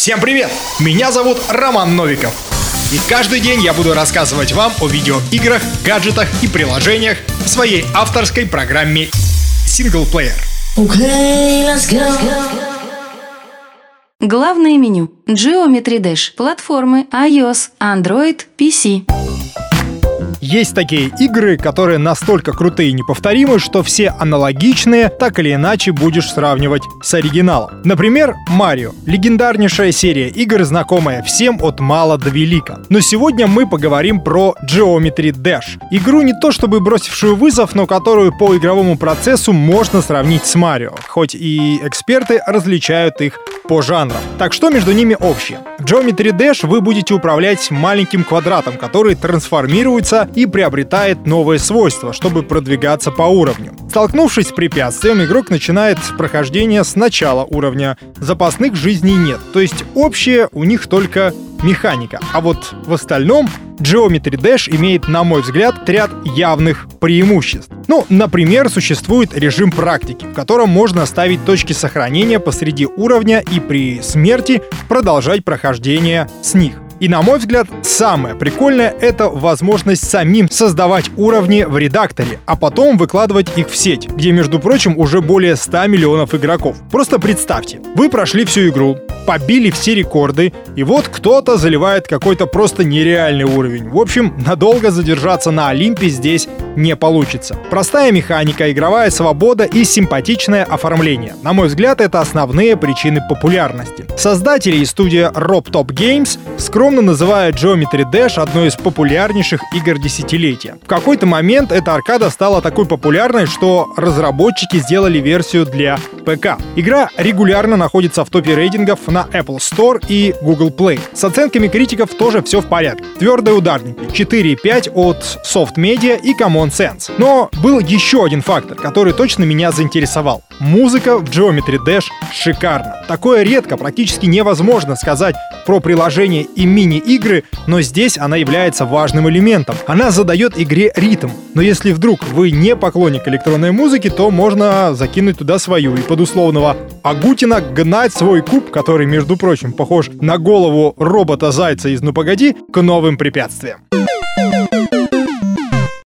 Всем привет! Меня зовут Роман Новиков. И каждый день я буду рассказывать вам о видеоиграх, гаджетах и приложениях в своей авторской программе Синглплеер. Okay, let's go. Главное меню. Geometry Dash. Платформы iOS, Android, PC. Есть такие игры, которые настолько крутые и неповторимы, что все аналогичные так или иначе будешь сравнивать с оригиналом. Например, Марио. Легендарнейшая серия игр, знакомая всем от мала до велика. Но сегодня мы поговорим про Geometry Dash. Игру не то чтобы бросившую вызов, но которую по игровому процессу можно сравнить с Марио, хоть и эксперты различают их по жанрам. Так что между ними общее? В Geometry Dash вы будете управлять маленьким квадратом, который трансформируется и приобретает новые свойства, чтобы продвигаться по уровню. Столкнувшись с препятствием, игрок начинает прохождение с начала уровня. Запасных жизней нет, то есть общее у них только механика. А вот в остальном Geometry Dash имеет, на мой взгляд, ряд явных преимуществ. Ну, например, существует режим практики, в котором можно ставить точки сохранения посреди уровня и при смерти продолжать прохождение с них. И на мой взгляд, самое прикольное — это возможность самим создавать уровни в редакторе, а потом выкладывать их в сеть, где, между прочим, уже более 100 миллионов игроков. Просто представьте, вы прошли всю игру, побили все рекорды, и вот кто-то заливает какой-то просто нереальный уровень. В общем, надолго задержаться на Олимпе здесь не получится. Простая механика, игровая свобода и симпатичное оформление. На мой взгляд, это основные причины популярности. Создатели и студия Rob Top Games скромно называют Geometry Dash одной из популярнейших игр десятилетия. В какой-то момент эта аркада стала такой популярной, что разработчики сделали версию для ПК. Игра регулярно находится в топе рейтингов на Apple Store и Google Play. С оценками критиков тоже все в порядке. Твердые ударники 4,5 от Soft Media и Common Sense. Но был еще один фактор, который точно меня заинтересовал. Музыка в Geometry Dash шикарна. Такое редко, практически невозможно сказать про приложение и мини-игры, но здесь она является важным элементом. Она задает игре ритм. Но если вдруг вы не поклонник электронной музыки, то можно закинуть туда свою и под условного Агутина гнать свой куб, который, между прочим, похож на голову робота-зайца из «Ну погоди», к новым препятствиям.